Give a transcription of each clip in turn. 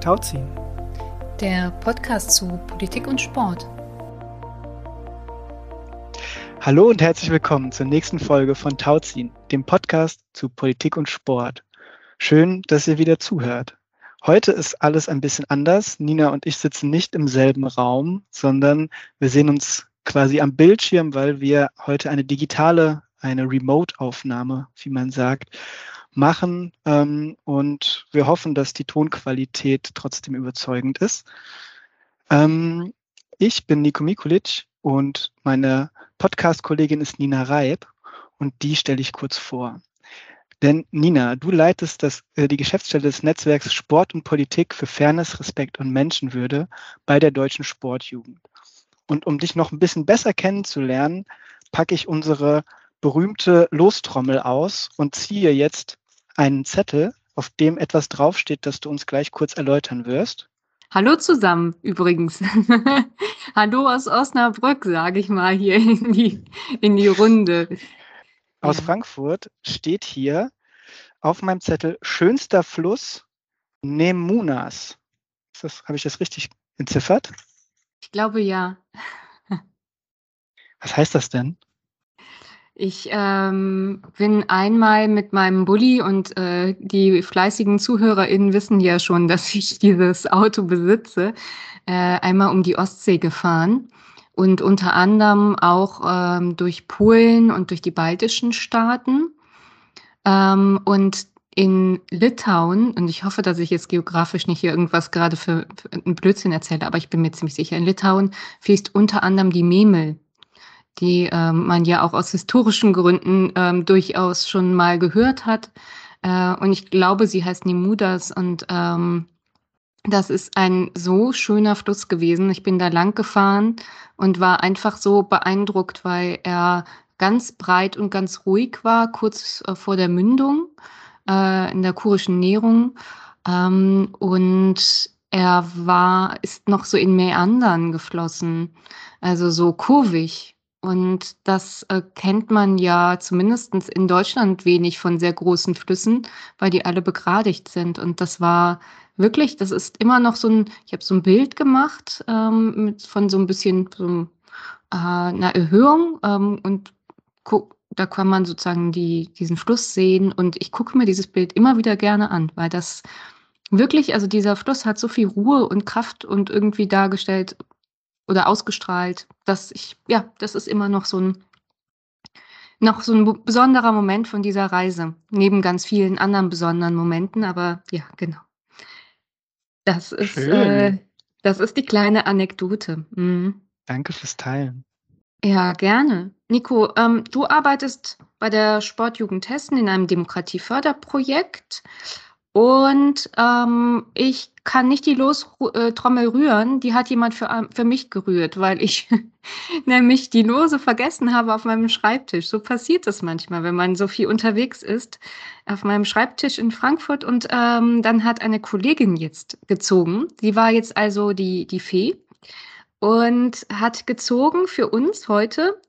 Tauziehen. Der Podcast zu Politik und Sport. Hallo und herzlich willkommen zur nächsten Folge von Tauziehen, dem Podcast zu Politik und Sport. Schön, dass ihr wieder zuhört. Heute ist alles ein bisschen anders. Nina und ich sitzen nicht im selben Raum, sondern wir sehen uns quasi am Bildschirm, weil wir heute eine digitale, eine Remote-Aufnahme, wie man sagt, machen. Ähm, und wir hoffen, dass die Tonqualität trotzdem überzeugend ist. Ähm, ich bin Nico Mikulic und meine Podcast-Kollegin ist Nina Reib und die stelle ich kurz vor. Denn Nina, du leitest das, äh, die Geschäftsstelle des Netzwerks Sport und Politik für Fairness, Respekt und Menschenwürde bei der Deutschen Sportjugend. Und um dich noch ein bisschen besser kennenzulernen, packe ich unsere berühmte Lostrommel aus und ziehe jetzt einen Zettel, auf dem etwas draufsteht, das du uns gleich kurz erläutern wirst. Hallo zusammen übrigens. Hallo aus Osnabrück, sage ich mal hier in die, in die Runde. Aus ja. Frankfurt steht hier auf meinem Zettel schönster Fluss Nemunas. Habe ich das richtig entziffert? Ich glaube ja. Was heißt das denn? Ich ähm, bin einmal mit meinem Bulli und äh, die fleißigen ZuhörerInnen wissen ja schon, dass ich dieses Auto besitze, äh, einmal um die Ostsee gefahren und unter anderem auch ähm, durch Polen und durch die baltischen Staaten. Ähm, und in Litauen, und ich hoffe, dass ich jetzt geografisch nicht hier irgendwas gerade für, für einen Blödsinn erzähle, aber ich bin mir ziemlich sicher, in Litauen fließt unter anderem die Memel die ähm, man ja auch aus historischen Gründen ähm, durchaus schon mal gehört hat. Äh, und ich glaube, sie heißt Nemudas und ähm, das ist ein so schöner Fluss gewesen. Ich bin da lang gefahren und war einfach so beeindruckt, weil er ganz breit und ganz ruhig war, kurz äh, vor der Mündung äh, in der kurischen Näherung. Ähm, und er war, ist noch so in Meandern geflossen, also so kurvig. Und das äh, kennt man ja zumindest in Deutschland wenig von sehr großen Flüssen, weil die alle begradigt sind. Und das war wirklich, das ist immer noch so ein, ich habe so ein Bild gemacht ähm, mit, von so ein bisschen so, äh, einer Erhöhung ähm, und guck, da kann man sozusagen die, diesen Fluss sehen. Und ich gucke mir dieses Bild immer wieder gerne an, weil das wirklich, also dieser Fluss hat so viel Ruhe und Kraft und irgendwie dargestellt, oder ausgestrahlt. dass ich, ja, das ist immer noch so ein, noch so ein besonderer Moment von dieser Reise, neben ganz vielen anderen besonderen Momenten, aber ja, genau. Das ist, äh, das ist die kleine Anekdote. Mhm. Danke fürs Teilen. Ja, gerne. Nico, ähm, du arbeitest bei der Sportjugend Hessen in einem Demokratieförderprojekt und ähm, ich kann nicht die Lostrommel rühren, die hat jemand für, ähm, für mich gerührt, weil ich nämlich die Lose vergessen habe auf meinem Schreibtisch. So passiert das manchmal, wenn man so viel unterwegs ist, auf meinem Schreibtisch in Frankfurt. Und ähm, dann hat eine Kollegin jetzt gezogen. Sie war jetzt also die, die Fee und hat gezogen für uns heute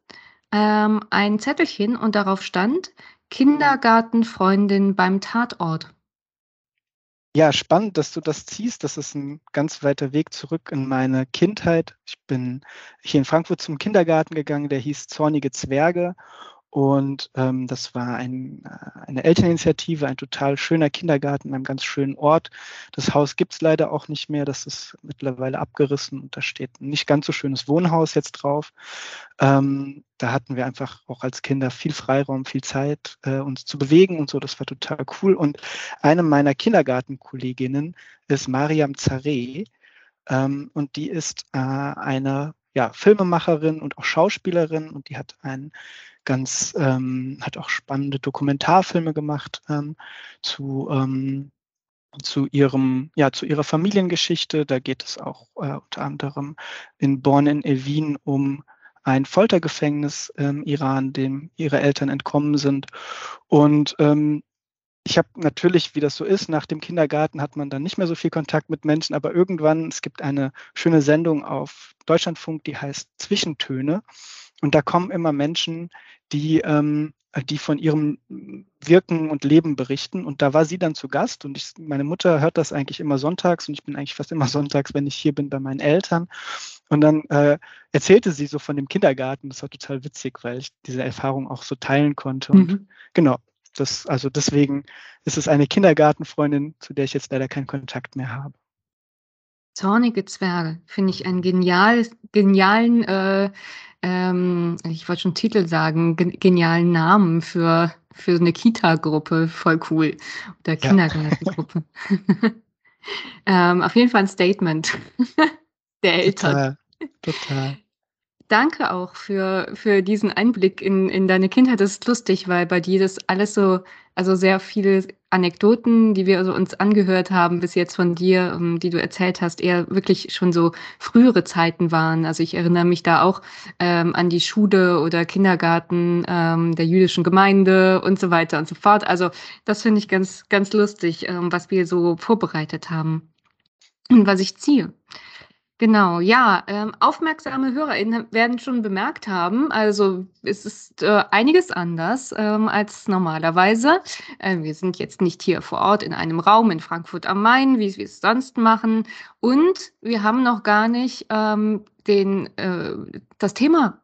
ähm, ein Zettelchen und darauf stand Kindergartenfreundin beim Tatort. Ja, spannend, dass du das ziehst. Das ist ein ganz weiter Weg zurück in meine Kindheit. Ich bin hier in Frankfurt zum Kindergarten gegangen, der hieß Zornige Zwerge. Und ähm, das war ein, äh, eine Elterninitiative, ein total schöner Kindergarten in einem ganz schönen Ort. Das Haus gibt's leider auch nicht mehr. Das ist mittlerweile abgerissen und da steht ein nicht ganz so schönes Wohnhaus jetzt drauf. Ähm, da hatten wir einfach auch als Kinder viel Freiraum, viel Zeit, äh, uns zu bewegen und so. Das war total cool. Und eine meiner Kindergartenkolleginnen ist Mariam Zareh. Ähm, und die ist äh, eine ja, Filmemacherin und auch Schauspielerin und die hat einen ganz, ähm, hat auch spannende Dokumentarfilme gemacht ähm, zu, ähm, zu ihrem, ja, zu ihrer Familiengeschichte. Da geht es auch äh, unter anderem in Born in Evin um ein Foltergefängnis im Iran, dem ihre Eltern entkommen sind. Und ähm, ich habe natürlich, wie das so ist, nach dem Kindergarten hat man dann nicht mehr so viel Kontakt mit Menschen, aber irgendwann, es gibt eine schöne Sendung auf Deutschlandfunk, die heißt Zwischentöne. Und da kommen immer Menschen, die, ähm, die von ihrem Wirken und Leben berichten. Und da war sie dann zu Gast und ich, meine Mutter hört das eigentlich immer sonntags und ich bin eigentlich fast immer sonntags, wenn ich hier bin bei meinen Eltern. Und dann äh, erzählte sie so von dem Kindergarten. Das war total witzig, weil ich diese Erfahrung auch so teilen konnte. Und mhm. genau, das, also deswegen ist es eine Kindergartenfreundin, zu der ich jetzt leider keinen Kontakt mehr habe. Zornige Zwerge finde ich einen genial, genialen, äh, ähm, ich wollte schon Titel sagen, genialen Namen für für eine Kita-Gruppe voll cool. Oder Kindergartengruppe. Ja. ähm, auf jeden Fall ein Statement der Eltern. Total. Total. Danke auch für, für diesen Einblick in, in deine Kindheit. Das ist lustig, weil bei dir das alles so, also sehr viele Anekdoten, die wir also uns angehört haben bis jetzt von dir, ähm, die du erzählt hast, eher wirklich schon so frühere Zeiten waren. Also ich erinnere mich da auch ähm, an die Schule oder Kindergarten ähm, der jüdischen Gemeinde und so weiter und so fort. Also das finde ich ganz, ganz lustig, ähm, was wir so vorbereitet haben und was ich ziehe. Genau, ja, ähm, aufmerksame HörerInnen werden schon bemerkt haben, also es ist äh, einiges anders ähm, als normalerweise. Äh, wir sind jetzt nicht hier vor Ort in einem Raum in Frankfurt am Main, wie wir es sonst machen. Und wir haben noch gar nicht ähm, den, äh, das Thema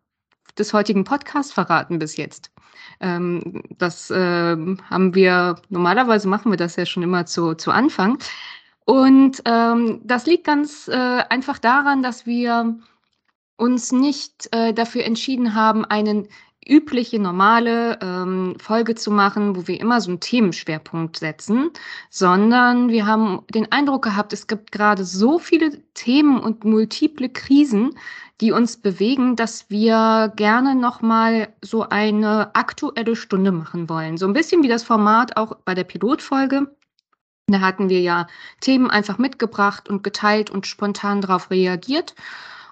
des heutigen Podcasts verraten bis jetzt. Ähm, das haben wir, normalerweise machen wir das ja schon immer zu, zu Anfang. Und ähm, das liegt ganz äh, einfach daran, dass wir uns nicht äh, dafür entschieden haben, einen übliche, normale ähm, Folge zu machen, wo wir immer so einen Themenschwerpunkt setzen, sondern wir haben den Eindruck gehabt, es gibt gerade so viele Themen und multiple Krisen, die uns bewegen, dass wir gerne nochmal so eine aktuelle Stunde machen wollen. So ein bisschen wie das Format auch bei der Pilotfolge. Da hatten wir ja Themen einfach mitgebracht und geteilt und spontan darauf reagiert.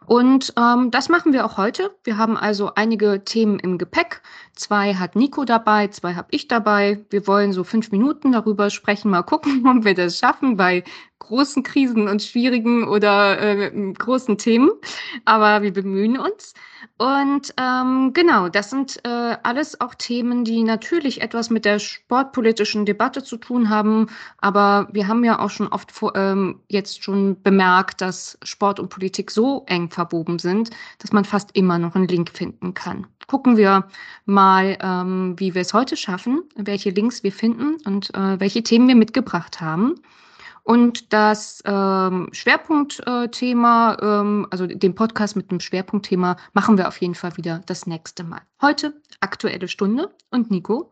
Und ähm, das machen wir auch heute. Wir haben also einige Themen im Gepäck. Zwei hat Nico dabei, zwei habe ich dabei. Wir wollen so fünf Minuten darüber sprechen, mal gucken, ob wir das schaffen bei großen Krisen und schwierigen oder äh, großen Themen. Aber wir bemühen uns. Und ähm, genau, das sind äh, alles auch Themen, die natürlich etwas mit der sportpolitischen Debatte zu tun haben. Aber wir haben ja auch schon oft vor, ähm, jetzt schon bemerkt, dass Sport und Politik so eng verwoben sind, dass man fast immer noch einen Link finden kann. Gucken wir mal, ähm, wie wir es heute schaffen, welche Links wir finden und äh, welche Themen wir mitgebracht haben. Und das ähm, Schwerpunktthema, ähm, also den Podcast mit dem Schwerpunktthema, machen wir auf jeden Fall wieder das nächste Mal. Heute aktuelle Stunde. Und Nico,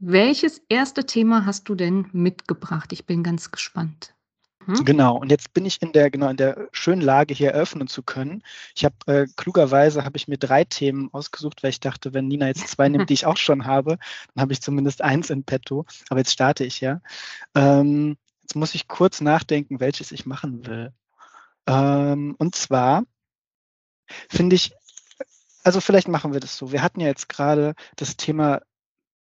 welches erste Thema hast du denn mitgebracht? Ich bin ganz gespannt. Hm? Genau, und jetzt bin ich in der, genau, in der schönen Lage, hier eröffnen zu können. Ich habe äh, klugerweise habe ich mir drei Themen ausgesucht, weil ich dachte, wenn Nina jetzt zwei nimmt, die ich auch schon habe, dann habe ich zumindest eins in petto. Aber jetzt starte ich ja. Ähm, Jetzt muss ich kurz nachdenken, welches ich machen will. Ähm, und zwar finde ich, also vielleicht machen wir das so. Wir hatten ja jetzt gerade das Thema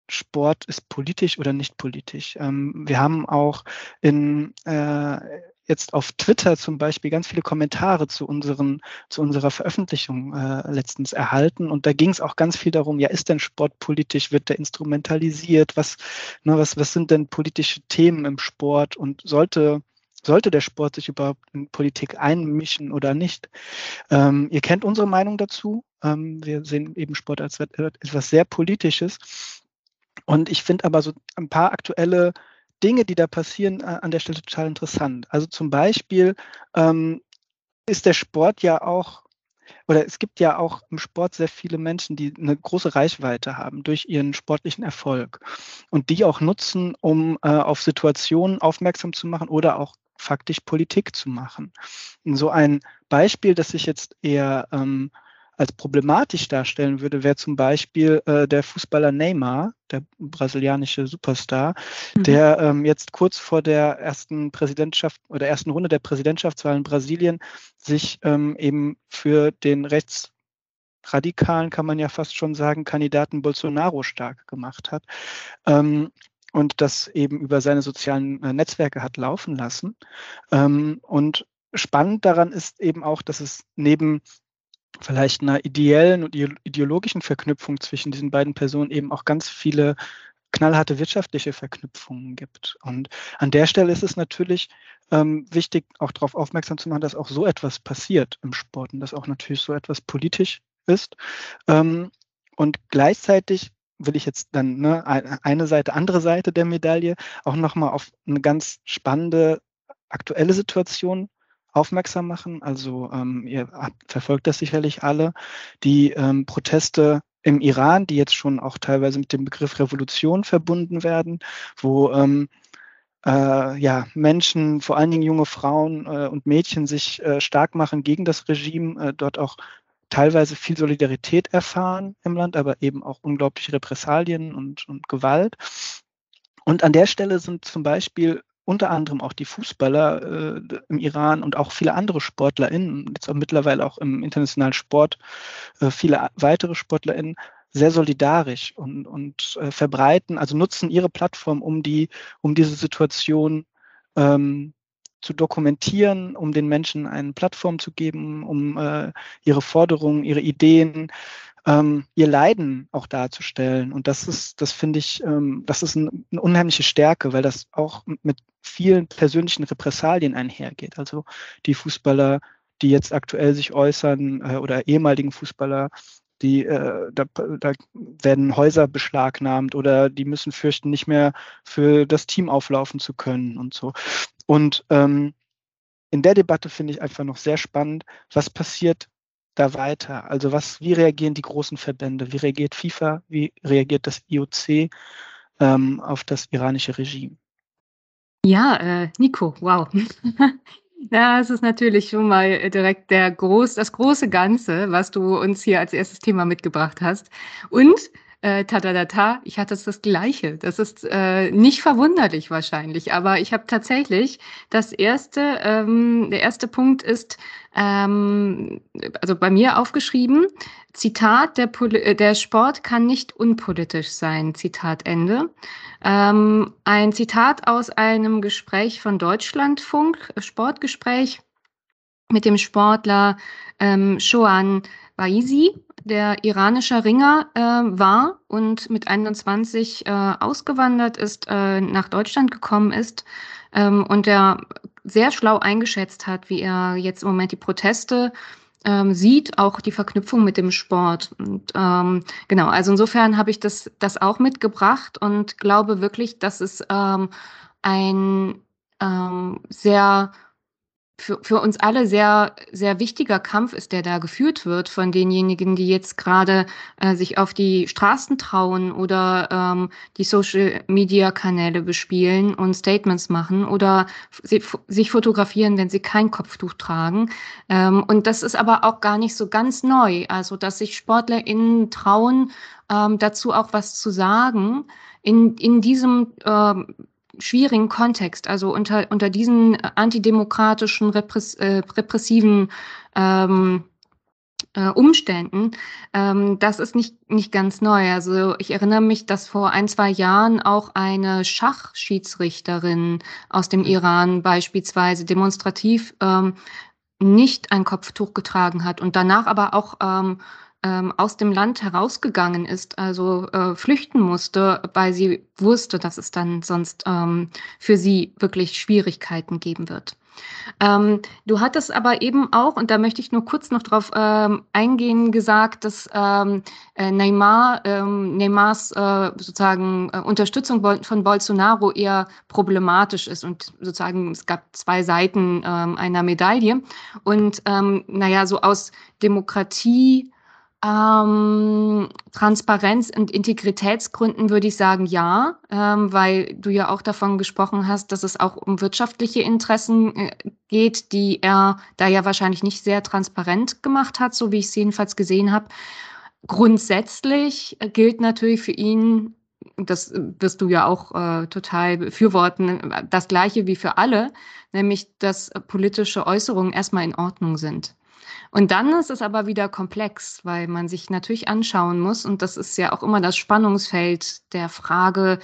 Sport ist politisch oder nicht politisch. Ähm, wir haben auch in, äh, jetzt auf Twitter zum Beispiel ganz viele Kommentare zu, unseren, zu unserer Veröffentlichung äh, letztens erhalten. Und da ging es auch ganz viel darum, ja, ist denn Sport politisch, wird der instrumentalisiert? Was, ne, was, was sind denn politische Themen im Sport? Und sollte, sollte der Sport sich überhaupt in Politik einmischen oder nicht? Ähm, ihr kennt unsere Meinung dazu. Ähm, wir sehen eben Sport als etwas sehr Politisches. Und ich finde aber so ein paar aktuelle Dinge, die da passieren, an der Stelle total interessant. Also zum Beispiel ähm, ist der Sport ja auch, oder es gibt ja auch im Sport sehr viele Menschen, die eine große Reichweite haben durch ihren sportlichen Erfolg und die auch nutzen, um äh, auf Situationen aufmerksam zu machen oder auch faktisch Politik zu machen. Und so ein Beispiel, das ich jetzt eher ähm, als problematisch darstellen würde, wäre zum Beispiel äh, der Fußballer Neymar, der brasilianische Superstar, mhm. der ähm, jetzt kurz vor der ersten Präsidentschaft oder ersten Runde der Präsidentschaftswahl in Brasilien sich ähm, eben für den rechtsradikalen, kann man ja fast schon sagen, Kandidaten Bolsonaro stark gemacht hat. Ähm, und das eben über seine sozialen äh, Netzwerke hat laufen lassen. Ähm, und spannend daran ist eben auch, dass es neben vielleicht einer ideellen und ideologischen Verknüpfung zwischen diesen beiden Personen eben auch ganz viele knallharte wirtschaftliche Verknüpfungen gibt. Und an der Stelle ist es natürlich ähm, wichtig, auch darauf aufmerksam zu machen, dass auch so etwas passiert im Sport und dass auch natürlich so etwas politisch ist. Ähm, und gleichzeitig will ich jetzt dann ne, eine Seite, andere Seite der Medaille auch nochmal auf eine ganz spannende aktuelle Situation aufmerksam machen. Also ähm, ihr verfolgt das sicherlich alle, die ähm, Proteste im Iran, die jetzt schon auch teilweise mit dem Begriff Revolution verbunden werden, wo ähm, äh, ja, Menschen, vor allen Dingen junge Frauen äh, und Mädchen sich äh, stark machen gegen das Regime, äh, dort auch teilweise viel Solidarität erfahren im Land, aber eben auch unglaubliche Repressalien und, und Gewalt. Und an der Stelle sind zum Beispiel unter anderem auch die Fußballer äh, im Iran und auch viele andere SportlerInnen, jetzt auch mittlerweile auch im internationalen Sport, äh, viele weitere SportlerInnen, sehr solidarisch und, und äh, verbreiten, also nutzen ihre Plattform, um die, um diese Situation ähm, zu dokumentieren, um den Menschen eine Plattform zu geben, um äh, ihre Forderungen, ihre Ideen, ähm, ihr Leiden auch darzustellen. Und das ist, das finde ich, ähm, das ist ein, eine unheimliche Stärke, weil das auch mit vielen persönlichen Repressalien einhergeht. Also die Fußballer, die jetzt aktuell sich äußern äh, oder ehemaligen Fußballer, die äh, da, da werden Häuser beschlagnahmt oder die müssen fürchten, nicht mehr für das Team auflaufen zu können und so. Und ähm, in der Debatte finde ich einfach noch sehr spannend, was passiert da weiter? Also was, wie reagieren die großen Verbände? Wie reagiert FIFA? Wie reagiert das IOC ähm, auf das iranische Regime? Ja, äh, Nico, wow. Ja, es ist natürlich schon mal direkt der groß, das große Ganze, was du uns hier als erstes Thema mitgebracht hast. Und äh, tadadata, ich hatte das Gleiche. Das ist äh, nicht verwunderlich wahrscheinlich, aber ich habe tatsächlich das erste, ähm, der erste Punkt ist, ähm, also bei mir aufgeschrieben, Zitat, der, äh, der Sport kann nicht unpolitisch sein, Zitat Ende. Ähm, ein Zitat aus einem Gespräch von Deutschlandfunk, Sportgespräch mit dem Sportler ähm, Shoan Baisi, der iranischer Ringer äh, war und mit 21 äh, ausgewandert ist, äh, nach Deutschland gekommen ist ähm, und der sehr schlau eingeschätzt hat, wie er jetzt im Moment die Proteste ähm, sieht, auch die Verknüpfung mit dem Sport. Und ähm, genau, also insofern habe ich das, das auch mitgebracht und glaube wirklich, dass es ähm, ein ähm, sehr für, für uns alle sehr, sehr wichtiger Kampf ist, der da geführt wird von denjenigen, die jetzt gerade äh, sich auf die Straßen trauen oder ähm, die Social-Media-Kanäle bespielen und Statements machen oder sie, sich fotografieren, wenn sie kein Kopftuch tragen. Ähm, und das ist aber auch gar nicht so ganz neu. Also, dass sich SportlerInnen trauen, ähm, dazu auch was zu sagen. In, in diesem ähm, schwierigen Kontext, also unter, unter diesen antidemokratischen, repress, äh, repressiven ähm, äh, Umständen, ähm, das ist nicht, nicht ganz neu. Also ich erinnere mich, dass vor ein, zwei Jahren auch eine Schachschiedsrichterin aus dem Iran beispielsweise demonstrativ ähm, nicht ein Kopftuch getragen hat und danach aber auch ähm, ähm, aus dem Land herausgegangen ist, also äh, flüchten musste, weil sie wusste, dass es dann sonst ähm, für sie wirklich Schwierigkeiten geben wird. Ähm, du hattest aber eben auch, und da möchte ich nur kurz noch drauf ähm, eingehen, gesagt, dass ähm, äh, Neymar, ähm, Neymars äh, sozusagen äh, Unterstützung von Bolsonaro eher problematisch ist und sozusagen es gab zwei Seiten ähm, einer Medaille. Und ähm, naja, so aus Demokratie ähm, Transparenz und Integritätsgründen würde ich sagen ja, ähm, weil du ja auch davon gesprochen hast, dass es auch um wirtschaftliche Interessen äh, geht, die er da ja wahrscheinlich nicht sehr transparent gemacht hat, so wie ich es jedenfalls gesehen habe. Grundsätzlich äh, gilt natürlich für ihn, das wirst du ja auch äh, total befürworten, das gleiche wie für alle, nämlich dass politische Äußerungen erstmal in Ordnung sind. Und dann ist es aber wieder komplex, weil man sich natürlich anschauen muss, und das ist ja auch immer das Spannungsfeld der Frage,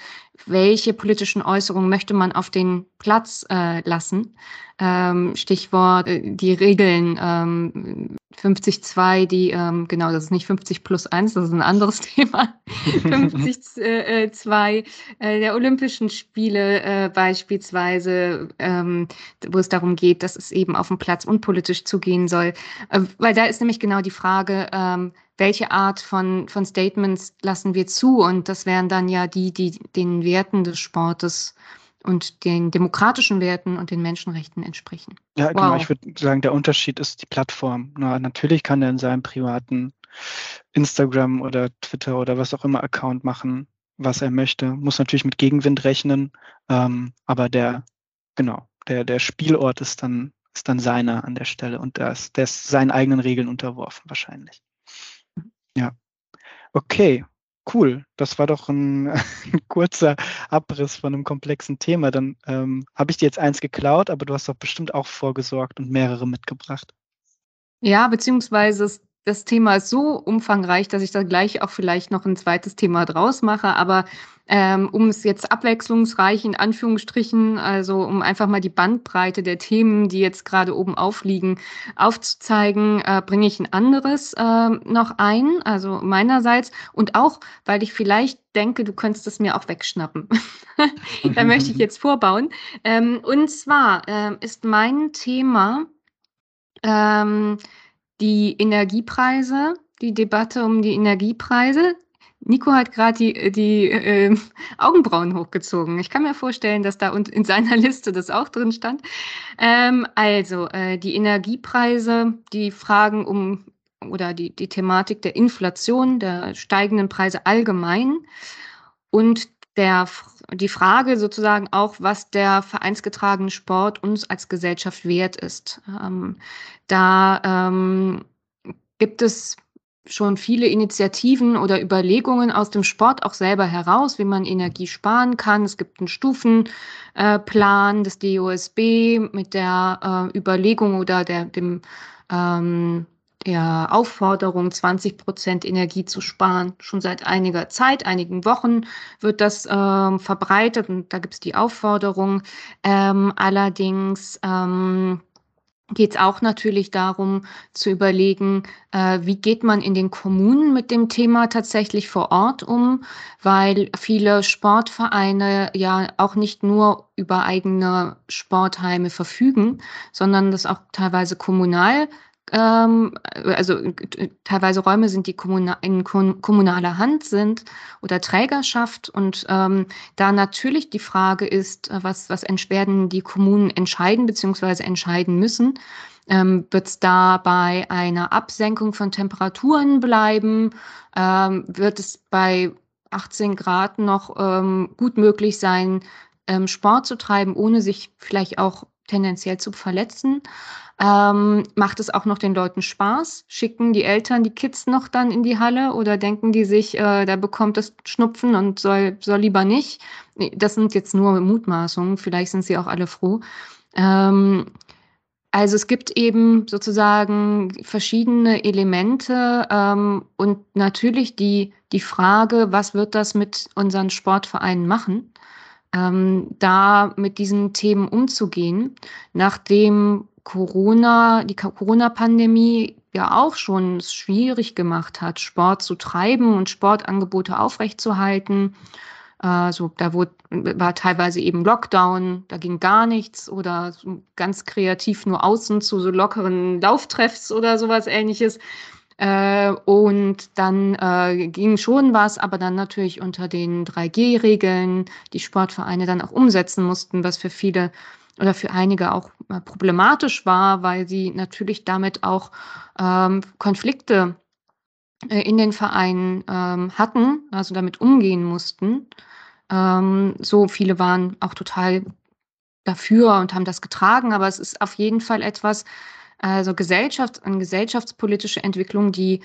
welche politischen Äußerungen möchte man auf den Platz äh, lassen. Ähm, Stichwort, äh, die Regeln ähm, 50-2, die, ähm, genau, das ist nicht 50 plus 1, das ist ein anderes Thema. 50-2 äh, äh, der Olympischen Spiele äh, beispielsweise, ähm, wo es darum geht, dass es eben auf dem Platz unpolitisch zugehen soll. Äh, weil da ist nämlich genau die Frage, ähm, welche Art von, von Statements lassen wir zu? Und das wären dann ja die, die den Werten des Sportes und den demokratischen Werten und den Menschenrechten entsprechen. Ja, genau. wow. Ich würde sagen, der Unterschied ist die Plattform. Na, natürlich kann er in seinem privaten Instagram oder Twitter oder was auch immer Account machen, was er möchte. Muss natürlich mit Gegenwind rechnen, ähm, aber der, genau, der, der Spielort ist dann, ist dann seiner an der Stelle und der ist, der ist seinen eigenen Regeln unterworfen, wahrscheinlich. Ja. Okay, Cool, das war doch ein, ein kurzer Abriss von einem komplexen Thema. Dann ähm, habe ich dir jetzt eins geklaut, aber du hast doch bestimmt auch vorgesorgt und mehrere mitgebracht. Ja, beziehungsweise das Thema ist so umfangreich, dass ich da gleich auch vielleicht noch ein zweites Thema draus mache. Aber ähm, um es jetzt abwechslungsreich in Anführungsstrichen, also um einfach mal die Bandbreite der Themen, die jetzt gerade oben aufliegen, aufzuzeigen, äh, bringe ich ein anderes äh, noch ein, also meinerseits. Und auch, weil ich vielleicht denke, du könntest es mir auch wegschnappen. da möchte ich jetzt vorbauen. Ähm, und zwar äh, ist mein Thema, ähm, die Energiepreise, die Debatte um die Energiepreise. Nico hat gerade die, die äh, Augenbrauen hochgezogen. Ich kann mir vorstellen, dass da in seiner Liste das auch drin stand. Ähm, also äh, die Energiepreise, die Fragen um oder die, die Thematik der Inflation, der steigenden Preise allgemein und der, die Frage sozusagen auch, was der vereinsgetragene Sport uns als Gesellschaft wert ist. Ähm, da ähm, gibt es schon viele Initiativen oder Überlegungen aus dem Sport auch selber heraus, wie man Energie sparen kann. Es gibt einen Stufenplan des DOSB mit der äh, Überlegung oder der, dem ähm, der Aufforderung, 20 Prozent Energie zu sparen. Schon seit einiger Zeit, einigen Wochen wird das ähm, verbreitet und da gibt es die Aufforderung. Ähm, allerdings ähm, geht es auch natürlich darum zu überlegen, äh, wie geht man in den Kommunen mit dem Thema tatsächlich vor Ort um, weil viele Sportvereine ja auch nicht nur über eigene Sportheime verfügen, sondern das auch teilweise kommunal also teilweise Räume sind, die kommuna in kommunaler Hand sind oder Trägerschaft. Und ähm, da natürlich die Frage ist, äh, was, was werden die Kommunen entscheiden bzw. entscheiden müssen. Ähm, Wird es da bei einer Absenkung von Temperaturen bleiben? Ähm, wird es bei 18 Grad noch ähm, gut möglich sein, ähm, Sport zu treiben, ohne sich vielleicht auch tendenziell zu verletzen? Ähm, macht es auch noch den Leuten Spaß? Schicken die Eltern die Kids noch dann in die Halle oder denken die sich, äh, da bekommt es Schnupfen und soll, soll lieber nicht? Das sind jetzt nur Mutmaßungen, vielleicht sind sie auch alle froh. Ähm, also es gibt eben sozusagen verschiedene Elemente ähm, und natürlich die, die Frage, was wird das mit unseren Sportvereinen machen? Ähm, da mit diesen Themen umzugehen, nachdem Corona, die Corona-Pandemie ja auch schon schwierig gemacht hat, Sport zu treiben und Sportangebote aufrechtzuerhalten. Also da wurde, war teilweise eben Lockdown, da ging gar nichts oder ganz kreativ nur außen zu so lockeren Lauftreffs oder sowas ähnliches. Äh, und dann äh, ging schon was, aber dann natürlich unter den 3G-Regeln, die Sportvereine dann auch umsetzen mussten, was für viele oder für einige auch äh, problematisch war, weil sie natürlich damit auch ähm, Konflikte äh, in den Vereinen ähm, hatten, also damit umgehen mussten. Ähm, so viele waren auch total dafür und haben das getragen, aber es ist auf jeden Fall etwas, also Gesellschaft, eine gesellschaftspolitische Entwicklung, die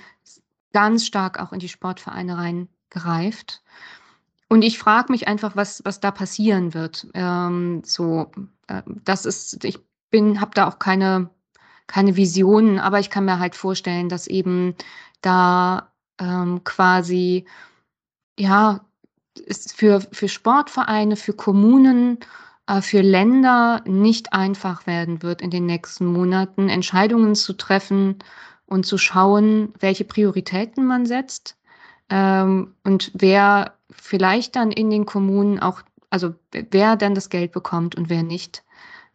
ganz stark auch in die Sportvereine reingreift. Und ich frage mich einfach, was, was da passieren wird. Ähm, so, äh, das ist, ich bin, habe da auch keine, keine Visionen, aber ich kann mir halt vorstellen, dass eben da ähm, quasi, ja, ist für, für Sportvereine, für Kommunen, für Länder nicht einfach werden wird, in den nächsten Monaten Entscheidungen zu treffen und zu schauen, welche Prioritäten man setzt ähm, und wer vielleicht dann in den Kommunen auch, also wer dann das Geld bekommt und wer nicht.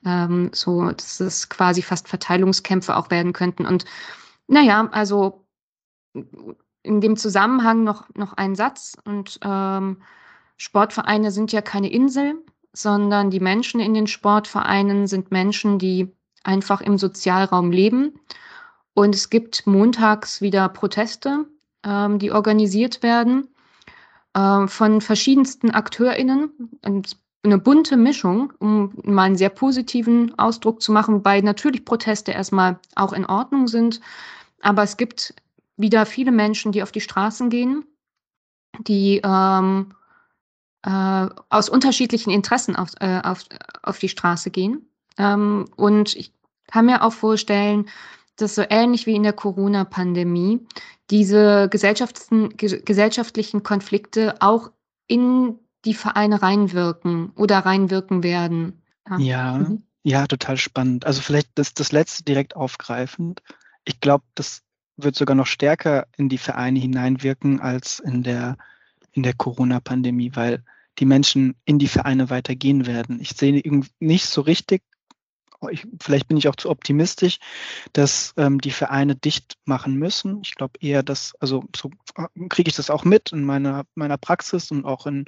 Ähm, so, dass es quasi fast Verteilungskämpfe auch werden könnten. Und naja, also in dem Zusammenhang noch, noch ein Satz. Und ähm, Sportvereine sind ja keine Insel, sondern die Menschen in den Sportvereinen sind Menschen, die einfach im Sozialraum leben. Und es gibt montags wieder Proteste, ähm, die organisiert werden äh, von verschiedensten AkteurInnen. Und eine bunte Mischung, um mal einen sehr positiven Ausdruck zu machen, wobei natürlich Proteste erstmal auch in Ordnung sind. Aber es gibt wieder viele Menschen, die auf die Straßen gehen, die ähm, äh, aus unterschiedlichen Interessen auf, äh, auf, auf die Straße gehen. Ähm, und ich kann mir auch vorstellen, dass so ähnlich wie in der Corona-Pandemie diese gesellschaftlichen Konflikte auch in die Vereine reinwirken oder reinwirken werden. Ja, ja, mhm. ja total spannend. Also vielleicht das, das letzte direkt aufgreifend. Ich glaube, das wird sogar noch stärker in die Vereine hineinwirken als in der, in der Corona-Pandemie, weil die Menschen in die Vereine weitergehen werden. Ich sehe nicht so richtig ich, vielleicht bin ich auch zu optimistisch, dass ähm, die Vereine dicht machen müssen. Ich glaube eher, dass, also so äh, kriege ich das auch mit in meiner, meiner Praxis und auch in,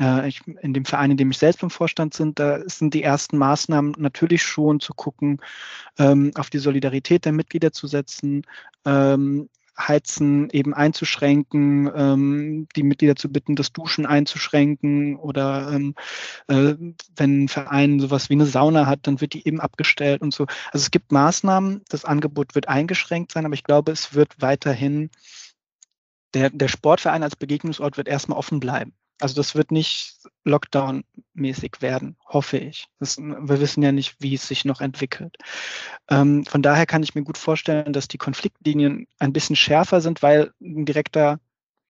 äh, ich, in dem Verein, in dem ich selbst im Vorstand sind, da sind die ersten Maßnahmen natürlich schon zu gucken, ähm, auf die Solidarität der Mitglieder zu setzen, ähm, Heizen eben einzuschränken, ähm, die Mitglieder zu bitten, das Duschen einzuschränken oder ähm, äh, wenn ein Verein sowas wie eine Sauna hat, dann wird die eben abgestellt und so. Also es gibt Maßnahmen, das Angebot wird eingeschränkt sein, aber ich glaube, es wird weiterhin, der, der Sportverein als Begegnungsort wird erstmal offen bleiben. Also das wird nicht Lockdown-mäßig werden, hoffe ich. Das, wir wissen ja nicht, wie es sich noch entwickelt. Ähm, von daher kann ich mir gut vorstellen, dass die Konfliktlinien ein bisschen schärfer sind, weil ein direkter,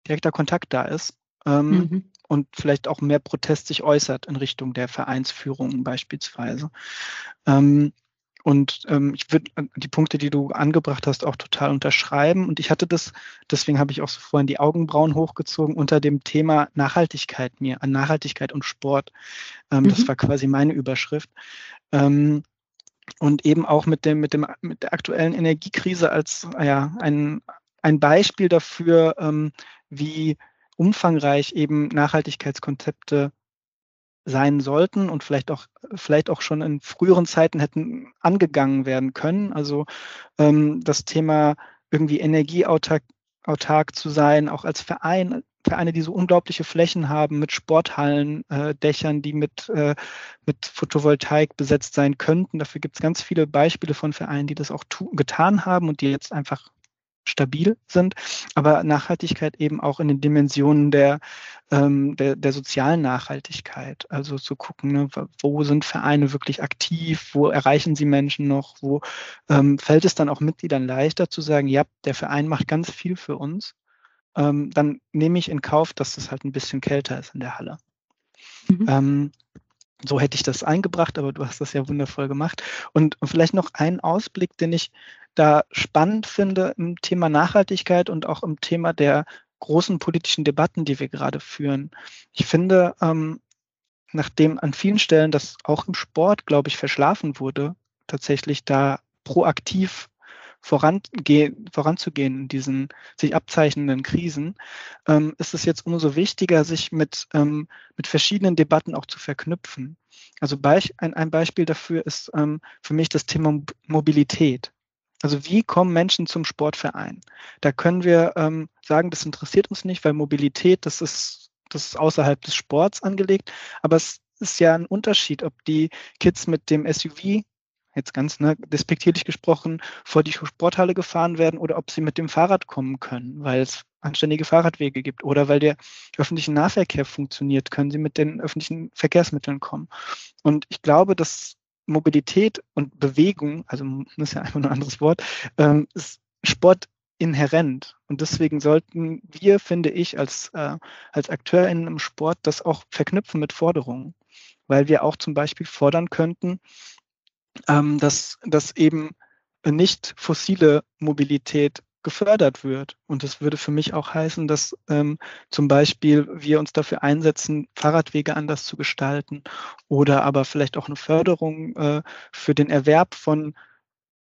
direkter Kontakt da ist. Ähm, mhm. Und vielleicht auch mehr Protest sich äußert in Richtung der Vereinsführung beispielsweise. Ähm, und ähm, ich würde äh, die Punkte, die du angebracht hast, auch total unterschreiben. Und ich hatte das, deswegen habe ich auch so vorhin die Augenbrauen hochgezogen, unter dem Thema Nachhaltigkeit mir, an Nachhaltigkeit und Sport. Ähm, mhm. Das war quasi meine Überschrift. Ähm, und eben auch mit dem, mit dem, mit der aktuellen Energiekrise als ja, ein, ein Beispiel dafür, ähm, wie umfangreich eben Nachhaltigkeitskonzepte sein sollten und vielleicht auch, vielleicht auch schon in früheren Zeiten hätten angegangen werden können. Also ähm, das Thema irgendwie energieautark autark zu sein, auch als Verein, Vereine, die so unglaubliche Flächen haben mit Sporthallen, äh, Dächern, die mit, äh, mit Photovoltaik besetzt sein könnten. Dafür gibt es ganz viele Beispiele von Vereinen, die das auch getan haben und die jetzt einfach stabil sind, aber Nachhaltigkeit eben auch in den Dimensionen der, ähm, der, der, sozialen Nachhaltigkeit. Also zu gucken, ne, wo sind Vereine wirklich aktiv, wo erreichen sie Menschen noch, wo ähm, fällt es dann auch Mitgliedern leichter zu sagen, ja, der Verein macht ganz viel für uns. Ähm, dann nehme ich in Kauf, dass es halt ein bisschen kälter ist in der Halle. Mhm. So hätte ich das eingebracht, aber du hast das ja wundervoll gemacht. Und vielleicht noch einen Ausblick, den ich da spannend finde im Thema Nachhaltigkeit und auch im Thema der großen politischen Debatten, die wir gerade führen. Ich finde, ähm, nachdem an vielen Stellen das auch im Sport, glaube ich, verschlafen wurde, tatsächlich da proaktiv voranzugehen in diesen sich abzeichnenden Krisen, ähm, ist es jetzt umso wichtiger, sich mit, ähm, mit verschiedenen Debatten auch zu verknüpfen. Also ein, ein Beispiel dafür ist ähm, für mich das Thema Mobilität. Also wie kommen Menschen zum Sportverein? Da können wir ähm, sagen, das interessiert uns nicht, weil Mobilität, das ist, das ist außerhalb des Sports angelegt. Aber es ist ja ein Unterschied, ob die Kids mit dem SUV, jetzt ganz ne, despektierlich gesprochen, vor die Sporthalle gefahren werden oder ob sie mit dem Fahrrad kommen können, weil es anständige Fahrradwege gibt oder weil der öffentliche Nahverkehr funktioniert, können sie mit den öffentlichen Verkehrsmitteln kommen. Und ich glaube, dass Mobilität und Bewegung, also das ist ja einfach ein anderes Wort, ähm, ist Sport inhärent. Und deswegen sollten wir, finde ich, als, äh, als AkteurInnen im Sport das auch verknüpfen mit Forderungen. Weil wir auch zum Beispiel fordern könnten, ähm, dass, dass eben nicht fossile Mobilität gefördert wird. Und das würde für mich auch heißen, dass ähm, zum Beispiel wir uns dafür einsetzen, Fahrradwege anders zu gestalten oder aber vielleicht auch eine Förderung äh, für den Erwerb von,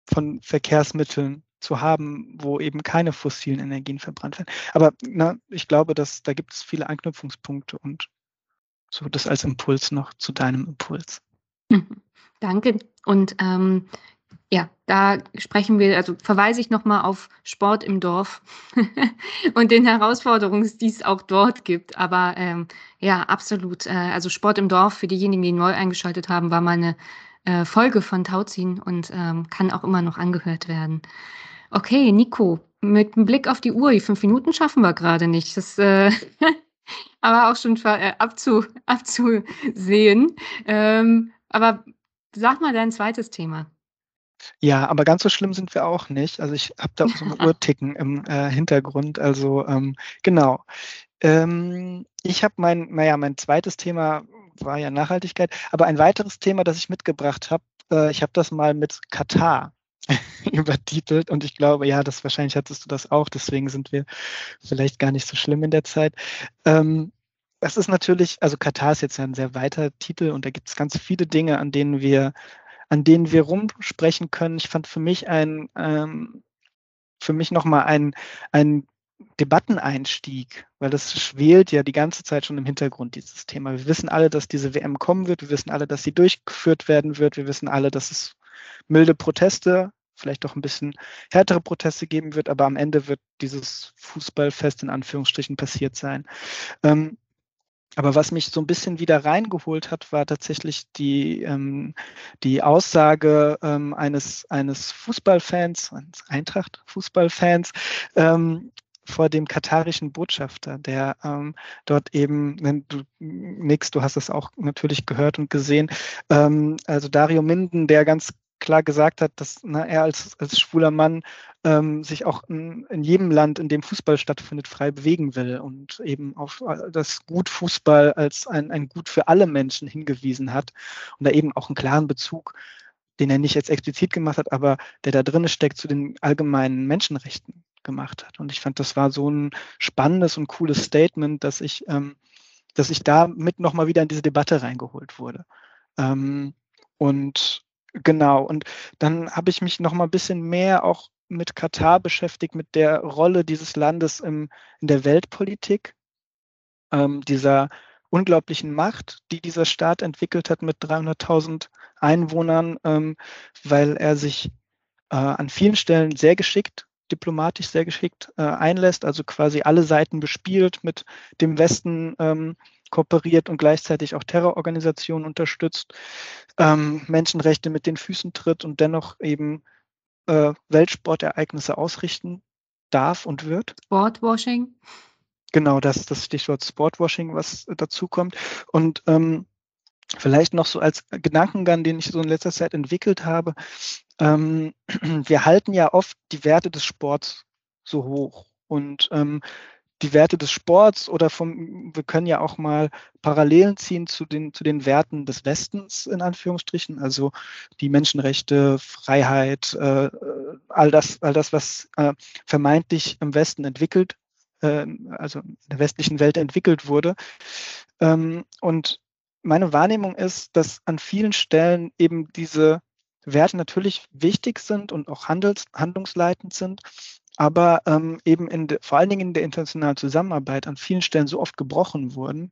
von Verkehrsmitteln zu haben, wo eben keine fossilen Energien verbrannt werden. Aber na, ich glaube, dass da gibt es viele Anknüpfungspunkte und so das als Impuls noch zu deinem Impuls. Danke. Und ähm, ja, da sprechen wir, also verweise ich nochmal auf Sport im Dorf und den Herausforderungen, die es auch dort gibt. Aber ähm, ja, absolut. Äh, also Sport im Dorf, für diejenigen, die neu eingeschaltet haben, war mal eine äh, Folge von Tauziehen und ähm, kann auch immer noch angehört werden. Okay, Nico, mit einem Blick auf die Uhr, die fünf Minuten schaffen wir gerade nicht. Das äh, aber auch schon äh, abzu, abzusehen. Ähm, aber sag mal dein zweites Thema. Ja, aber ganz so schlimm sind wir auch nicht. Also ich habe da so ein Uhrticken im äh, Hintergrund. Also ähm, genau. Ähm, ich habe mein, naja, mein zweites Thema war ja Nachhaltigkeit, aber ein weiteres Thema, das ich mitgebracht habe, äh, ich habe das mal mit Katar übertitelt und ich glaube, ja, das wahrscheinlich hattest du das auch, deswegen sind wir vielleicht gar nicht so schlimm in der Zeit. Ähm, das ist natürlich, also Katar ist jetzt ja ein sehr weiter Titel und da gibt es ganz viele Dinge, an denen wir an denen wir rumsprechen können. Ich fand für mich ein, ähm, für mich nochmal ein, ein Debatteneinstieg, weil das schwelt ja die ganze Zeit schon im Hintergrund, dieses Thema. Wir wissen alle, dass diese WM kommen wird. Wir wissen alle, dass sie durchgeführt werden wird. Wir wissen alle, dass es milde Proteste, vielleicht auch ein bisschen härtere Proteste geben wird, aber am Ende wird dieses Fußballfest in Anführungsstrichen passiert sein. Ähm, aber was mich so ein bisschen wieder reingeholt hat, war tatsächlich die, ähm, die Aussage ähm, eines, eines Fußballfans, eines Eintracht-Fußballfans, ähm, vor dem katarischen Botschafter, der ähm, dort eben, du nix, du hast es auch natürlich gehört und gesehen, ähm, also Dario Minden, der ganz klar gesagt hat, dass na, er als, als schwuler Mann ähm, sich auch in, in, jedem Land, in dem Fußball stattfindet, frei bewegen will und eben auf äh, das Gut Fußball als ein, ein Gut für alle Menschen hingewiesen hat und da eben auch einen klaren Bezug, den er nicht jetzt explizit gemacht hat, aber der da drin steckt zu den allgemeinen Menschenrechten gemacht hat. Und ich fand, das war so ein spannendes und cooles Statement, dass ich, ähm, dass ich damit nochmal wieder in diese Debatte reingeholt wurde. Ähm, und Genau, und dann habe ich mich noch mal ein bisschen mehr auch mit Katar beschäftigt, mit der Rolle dieses Landes im, in der Weltpolitik, ähm, dieser unglaublichen Macht, die dieser Staat entwickelt hat mit 300.000 Einwohnern, ähm, weil er sich äh, an vielen Stellen sehr geschickt, diplomatisch sehr geschickt äh, einlässt, also quasi alle Seiten bespielt, mit dem Westen ähm, kooperiert und gleichzeitig auch Terrororganisationen unterstützt, ähm, Menschenrechte mit den Füßen tritt und dennoch eben äh, Weltsportereignisse ausrichten darf und wird. Sportwashing. Genau, das das Stichwort Sportwashing, was dazu kommt. Und ähm, vielleicht noch so als Gedankengang, den ich so in letzter Zeit entwickelt habe. Ähm, wir halten ja oft die Werte des Sports so hoch. Und ähm, die Werte des Sports oder vom, wir können ja auch mal Parallelen ziehen zu den, zu den Werten des Westens in Anführungsstrichen, also die Menschenrechte, Freiheit, äh, all das, all das, was äh, vermeintlich im Westen entwickelt, äh, also in der westlichen Welt entwickelt wurde. Ähm, und meine Wahrnehmung ist, dass an vielen Stellen eben diese Werte natürlich wichtig sind und auch handels, handlungsleitend sind, aber ähm, eben in de, vor allen Dingen in der internationalen Zusammenarbeit an vielen Stellen so oft gebrochen wurden,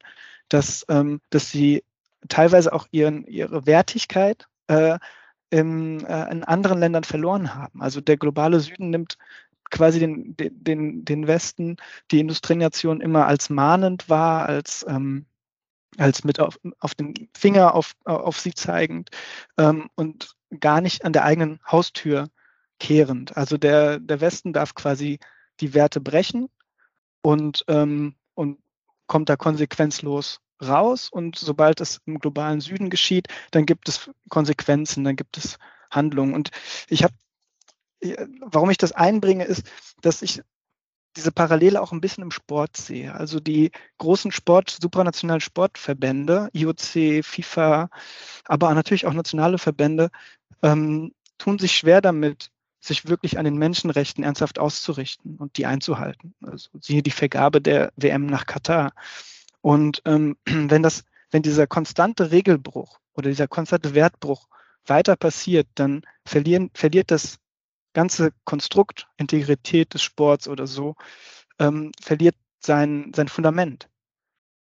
dass, ähm, dass sie teilweise auch ihren, ihre Wertigkeit äh, in, äh, in anderen Ländern verloren haben. Also der globale Süden nimmt quasi den, den, den Westen, die Industrienation immer als mahnend wahr, als, ähm, als mit auf, auf den Finger auf, auf sie zeigend ähm, und gar nicht an der eigenen Haustür kehrend. Also der, der Westen darf quasi die Werte brechen und, ähm, und kommt da konsequenzlos raus. Und sobald es im globalen Süden geschieht, dann gibt es Konsequenzen, dann gibt es Handlungen. Und ich habe, warum ich das einbringe, ist, dass ich diese Parallele auch ein bisschen im Sport sehe. Also die großen Sport, supranationalen Sportverbände, IOC, FIFA, aber natürlich auch nationale Verbände, ähm, tun sich schwer damit, sich wirklich an den Menschenrechten ernsthaft auszurichten und die einzuhalten. Also siehe die Vergabe der WM nach Katar. Und ähm, wenn das, wenn dieser konstante Regelbruch oder dieser konstante Wertbruch weiter passiert, dann verlieren, verliert das ganze Konstrukt, Integrität des Sports oder so, ähm, verliert sein, sein Fundament.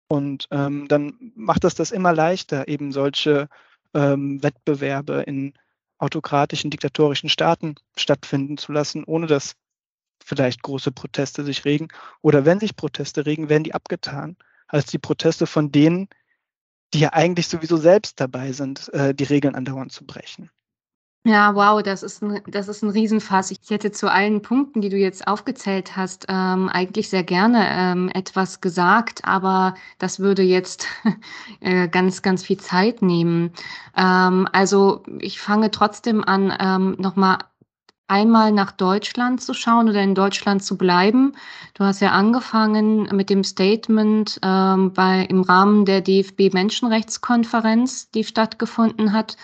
Und ähm, dann macht das das immer leichter, eben solche ähm, Wettbewerbe in autokratischen, diktatorischen Staaten stattfinden zu lassen, ohne dass vielleicht große Proteste sich regen. Oder wenn sich Proteste regen, werden die abgetan als die Proteste von denen, die ja eigentlich sowieso selbst dabei sind, äh, die Regeln andauernd zu brechen. Ja, wow, das ist ein, das ist ein Riesenfass. Ich hätte zu allen Punkten, die du jetzt aufgezählt hast, ähm, eigentlich sehr gerne ähm, etwas gesagt, aber das würde jetzt äh, ganz, ganz viel Zeit nehmen. Ähm, also ich fange trotzdem an, ähm, nochmal einmal nach Deutschland zu schauen oder in Deutschland zu bleiben. Du hast ja angefangen mit dem Statement ähm, bei, im Rahmen der DFB Menschenrechtskonferenz, die stattgefunden hat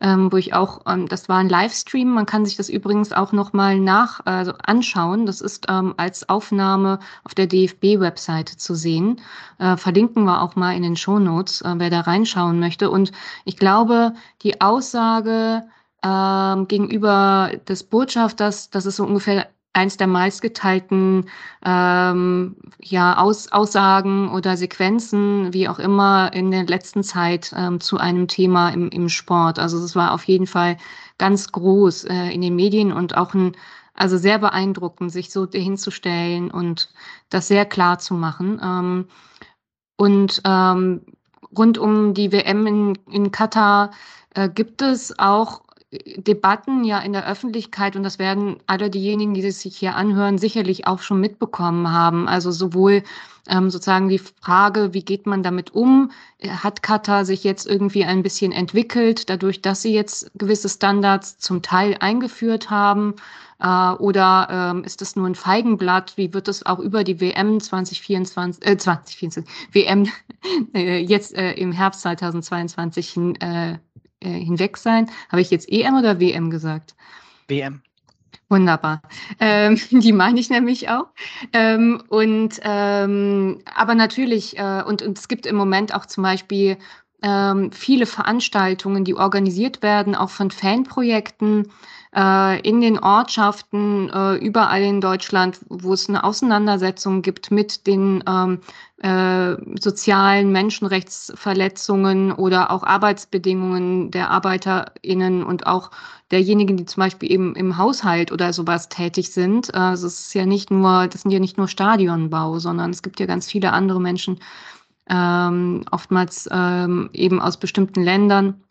ähm, wo ich auch, ähm, das war ein Livestream, man kann sich das übrigens auch nochmal nach also anschauen. Das ist ähm, als Aufnahme auf der DFB-Webseite zu sehen. Äh, verlinken wir auch mal in den Show Notes, äh, wer da reinschauen möchte. Und ich glaube, die Aussage ähm, gegenüber des Botschafters, das ist so ungefähr eins der meistgeteilten ähm, ja, Aus, Aussagen oder Sequenzen, wie auch immer, in der letzten Zeit ähm, zu einem Thema im, im Sport. Also es war auf jeden Fall ganz groß äh, in den Medien und auch ein, also sehr beeindruckend, sich so hinzustellen und das sehr klar zu machen. Ähm, und ähm, rund um die WM in, in Katar äh, gibt es auch Debatten ja in der Öffentlichkeit und das werden alle diejenigen, die sich hier anhören, sicherlich auch schon mitbekommen haben. Also sowohl ähm, sozusagen die Frage, wie geht man damit um? Hat Katar sich jetzt irgendwie ein bisschen entwickelt, dadurch, dass sie jetzt gewisse Standards zum Teil eingeführt haben? Äh, oder ähm, ist das nur ein Feigenblatt? Wie wird es auch über die WM 2024, äh, 2024, WM äh, jetzt äh, im Herbst 2022 hin, äh, äh, hinweg sein. Habe ich jetzt EM oder WM gesagt? WM. Wunderbar. Ähm, die meine ich nämlich auch. Ähm, und ähm, aber natürlich, äh, und, und es gibt im Moment auch zum Beispiel ähm, viele Veranstaltungen, die organisiert werden, auch von Fanprojekten äh, in den Ortschaften äh, überall in Deutschland, wo es eine Auseinandersetzung gibt mit den ähm, äh, sozialen Menschenrechtsverletzungen oder auch Arbeitsbedingungen der ArbeiterInnen und auch derjenigen, die zum Beispiel eben im Haushalt oder sowas tätig sind. Also es ist ja nicht nur, das sind ja nicht nur Stadionbau, sondern es gibt ja ganz viele andere Menschen, ähm, oftmals ähm, eben aus bestimmten Ländern,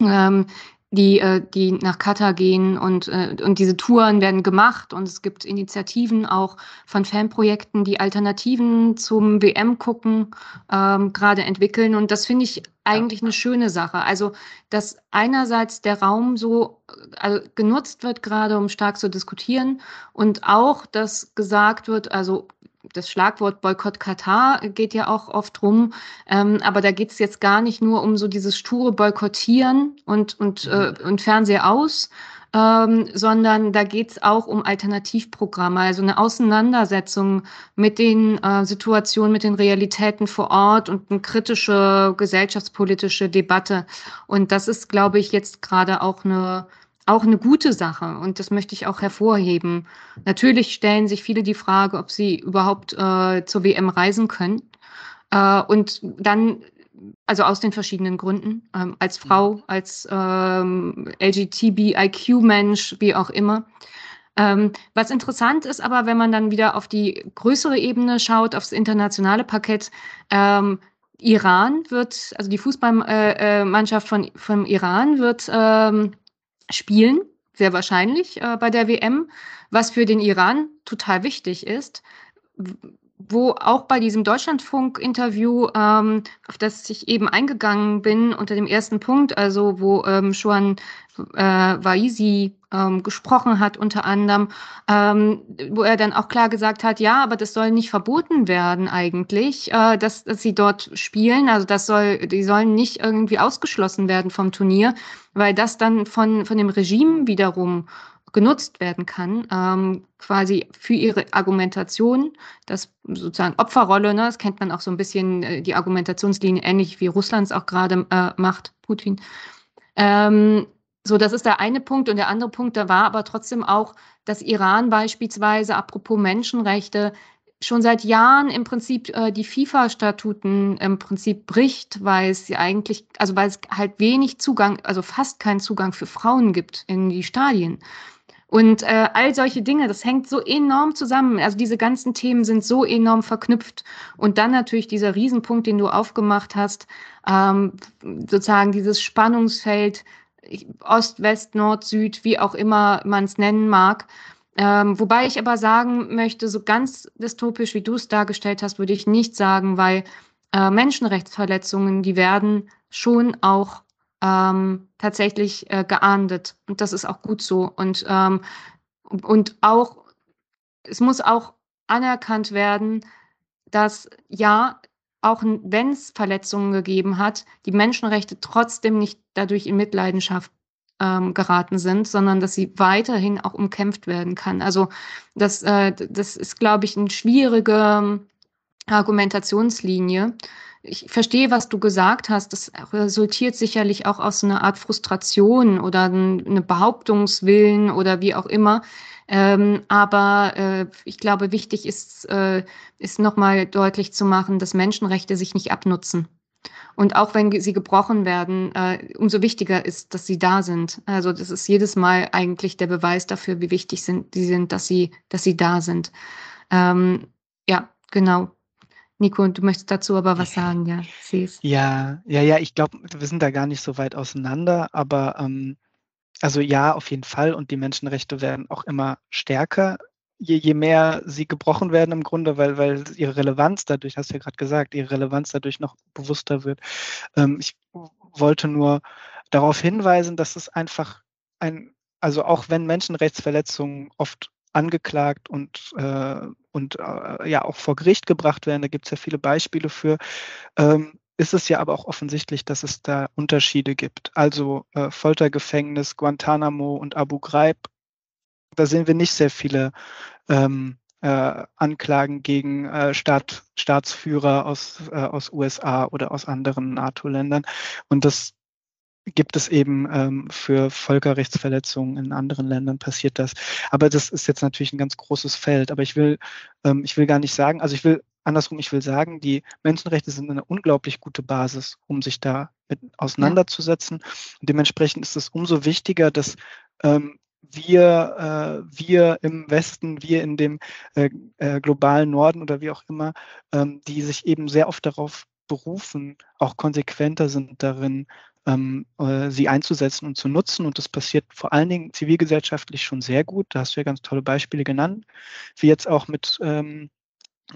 ähm, die, äh, die nach Katar gehen und, äh, und diese Touren werden gemacht und es gibt Initiativen auch von Fanprojekten, die Alternativen zum WM gucken, ähm, gerade entwickeln und das finde ich eigentlich eine schöne Sache. Also, dass einerseits der Raum so also, genutzt wird, gerade um stark zu diskutieren und auch, dass gesagt wird, also das Schlagwort Boykott Katar geht ja auch oft rum, ähm, aber da geht es jetzt gar nicht nur um so dieses sture Boykottieren und, und, mhm. äh, und Fernseher aus, ähm, sondern da geht es auch um Alternativprogramme, also eine Auseinandersetzung mit den äh, Situationen, mit den Realitäten vor Ort und eine kritische gesellschaftspolitische Debatte. Und das ist, glaube ich, jetzt gerade auch eine auch eine gute Sache und das möchte ich auch hervorheben. Natürlich stellen sich viele die Frage, ob sie überhaupt äh, zur WM reisen können. Äh, und dann, also aus den verschiedenen Gründen, ähm, als Frau, als ähm, LGTBIQ-Mensch, wie auch immer. Ähm, was interessant ist aber, wenn man dann wieder auf die größere Ebene schaut, aufs internationale Parkett, ähm, Iran wird, also die Fußballmannschaft von, vom Iran wird ähm, spielen, sehr wahrscheinlich äh, bei der WM, was für den Iran total wichtig ist, wo auch bei diesem Deutschlandfunk-Interview, ähm, auf das ich eben eingegangen bin, unter dem ersten Punkt, also wo ähm, Shuan äh, Waisi ähm, gesprochen hat, unter anderem, ähm, wo er dann auch klar gesagt hat, ja, aber das soll nicht verboten werden eigentlich, äh, dass, dass sie dort spielen. Also das soll, die sollen nicht irgendwie ausgeschlossen werden vom Turnier, weil das dann von, von dem Regime wiederum genutzt werden kann, ähm, quasi für ihre Argumentation, das sozusagen Opferrolle, ne, das kennt man auch so ein bisschen, äh, die Argumentationslinie ähnlich wie Russlands auch gerade äh, macht, Putin. Ähm, so, das ist der eine Punkt. Und der andere Punkt, da war aber trotzdem auch, dass Iran beispielsweise, apropos Menschenrechte, schon seit Jahren im Prinzip äh, die FIFA-Statuten im Prinzip bricht, weil es eigentlich, also weil es halt wenig Zugang, also fast keinen Zugang für Frauen gibt in die Stadien. Und äh, all solche Dinge, das hängt so enorm zusammen. Also diese ganzen Themen sind so enorm verknüpft. Und dann natürlich dieser Riesenpunkt, den du aufgemacht hast, ähm, sozusagen dieses Spannungsfeld Ost, West, Nord, Süd, wie auch immer man es nennen mag. Ähm, wobei ich aber sagen möchte, so ganz dystopisch, wie du es dargestellt hast, würde ich nicht sagen, weil äh, Menschenrechtsverletzungen, die werden schon auch ähm, tatsächlich äh, geahndet. Und das ist auch gut so. Und, ähm, und auch, es muss auch anerkannt werden, dass ja, auch wenn es Verletzungen gegeben hat, die Menschenrechte trotzdem nicht dadurch in Mitleidenschaft ähm, geraten sind, sondern dass sie weiterhin auch umkämpft werden kann. Also das, äh, das ist, glaube ich, eine schwierige ähm, Argumentationslinie ich verstehe, was du gesagt hast. Das resultiert sicherlich auch aus einer Art Frustration oder eine Behauptungswillen oder wie auch immer. Ähm, aber äh, ich glaube, wichtig ist, äh, ist nochmal deutlich zu machen, dass Menschenrechte sich nicht abnutzen. Und auch wenn sie gebrochen werden, äh, umso wichtiger ist, dass sie da sind. Also das ist jedes Mal eigentlich der Beweis dafür, wie wichtig sind, sie sind, dass sie, dass sie da sind. Ähm, ja, genau. Nico, du möchtest dazu aber was sagen, ja? Sieh's. Ja, ja, ja, ich glaube, wir sind da gar nicht so weit auseinander, aber ähm, also ja, auf jeden Fall. Und die Menschenrechte werden auch immer stärker, je, je mehr sie gebrochen werden im Grunde, weil, weil ihre Relevanz dadurch, hast du ja gerade gesagt, ihre Relevanz dadurch noch bewusster wird. Ähm, ich wollte nur darauf hinweisen, dass es einfach ein, also auch wenn Menschenrechtsverletzungen oft angeklagt und, äh, und äh, ja auch vor Gericht gebracht werden. Da gibt es ja viele Beispiele für. Ähm, ist es ja aber auch offensichtlich, dass es da Unterschiede gibt. Also äh, Foltergefängnis, Guantanamo und Abu Ghraib, da sehen wir nicht sehr viele ähm, äh, Anklagen gegen äh, Staat, Staatsführer aus, äh, aus USA oder aus anderen NATO-Ländern. Und das gibt es eben ähm, für Völkerrechtsverletzungen in anderen Ländern passiert das. Aber das ist jetzt natürlich ein ganz großes Feld. Aber ich will, ähm, ich will gar nicht sagen, also ich will andersrum, ich will sagen, die Menschenrechte sind eine unglaublich gute Basis, um sich da mit auseinanderzusetzen. Und dementsprechend ist es umso wichtiger, dass ähm, wir, äh, wir im Westen, wir in dem äh, äh, globalen Norden oder wie auch immer, ähm, die sich eben sehr oft darauf berufen, auch konsequenter sind darin, ähm, äh, sie einzusetzen und zu nutzen. Und das passiert vor allen Dingen zivilgesellschaftlich schon sehr gut. Da hast du ja ganz tolle Beispiele genannt, wie jetzt auch mit, ähm,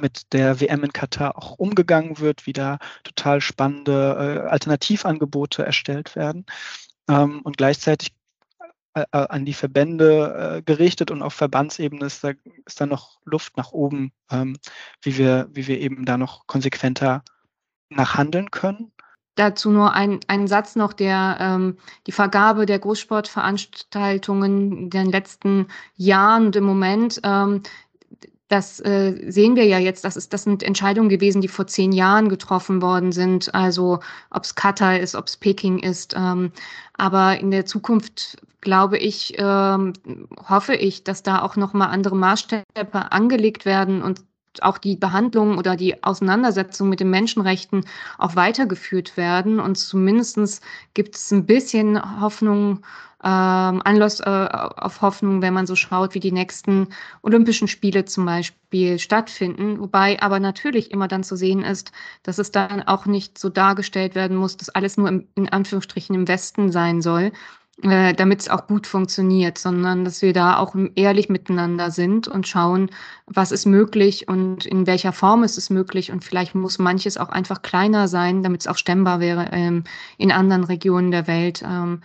mit der WM in Katar auch umgegangen wird, wie da total spannende äh, Alternativangebote erstellt werden. Ähm, und gleichzeitig äh, äh, an die Verbände äh, gerichtet und auf Verbandsebene ist da, ist da noch Luft nach oben, ähm, wie, wir, wie wir eben da noch konsequenter nachhandeln können dazu nur ein, ein Satz noch, der ähm, die Vergabe der Großsportveranstaltungen in den letzten Jahren und im Moment, ähm, das äh, sehen wir ja jetzt, das, ist, das sind Entscheidungen gewesen, die vor zehn Jahren getroffen worden sind. Also ob es Katar ist, ob es Peking ist. Ähm, aber in der Zukunft glaube ich, ähm, hoffe ich, dass da auch nochmal andere Maßstäbe angelegt werden und auch die Behandlung oder die Auseinandersetzung mit den Menschenrechten auch weitergeführt werden. Und zumindest gibt es ein bisschen Hoffnung, ähm, Anlass äh, auf Hoffnung, wenn man so schaut, wie die nächsten Olympischen Spiele zum Beispiel stattfinden. Wobei aber natürlich immer dann zu sehen ist, dass es dann auch nicht so dargestellt werden muss, dass alles nur im, in Anführungsstrichen im Westen sein soll, äh, damit es auch gut funktioniert, sondern dass wir da auch ehrlich miteinander sind und schauen, was ist möglich und in welcher Form ist es möglich. Und vielleicht muss manches auch einfach kleiner sein, damit es auch stemmbar wäre ähm, in anderen Regionen der Welt. Ähm,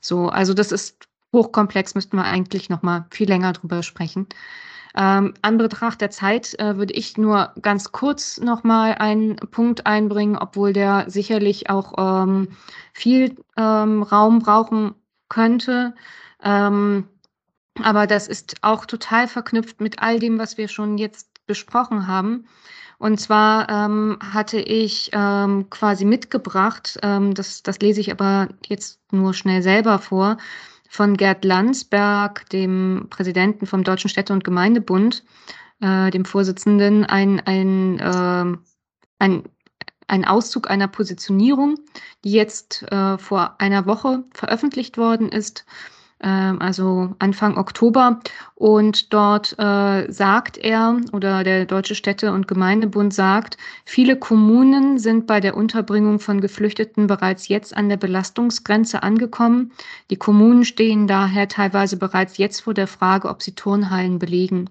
so, also das ist hochkomplex, müssten wir eigentlich noch mal viel länger drüber sprechen. Ähm, an Betracht der Zeit äh, würde ich nur ganz kurz noch mal einen Punkt einbringen, obwohl der sicherlich auch ähm, viel ähm, Raum brauchen könnte. Ähm, Aber das ist auch total verknüpft mit all dem, was wir schon jetzt besprochen haben. Und zwar ähm, hatte ich ähm, quasi mitgebracht, ähm, das, das lese ich aber jetzt nur schnell selber vor, von Gerd Landsberg, dem Präsidenten vom Deutschen Städte- und Gemeindebund, äh, dem Vorsitzenden, ein, ein, äh, ein, ein Auszug einer Positionierung, die jetzt äh, vor einer Woche veröffentlicht worden ist ähm, also Anfang Oktober. Und dort äh, sagt er, oder der Deutsche Städte- und Gemeindebund sagt, viele Kommunen sind bei der Unterbringung von Geflüchteten bereits jetzt an der Belastungsgrenze angekommen. Die Kommunen stehen daher teilweise bereits jetzt vor der Frage, ob sie Turnhallen belegen.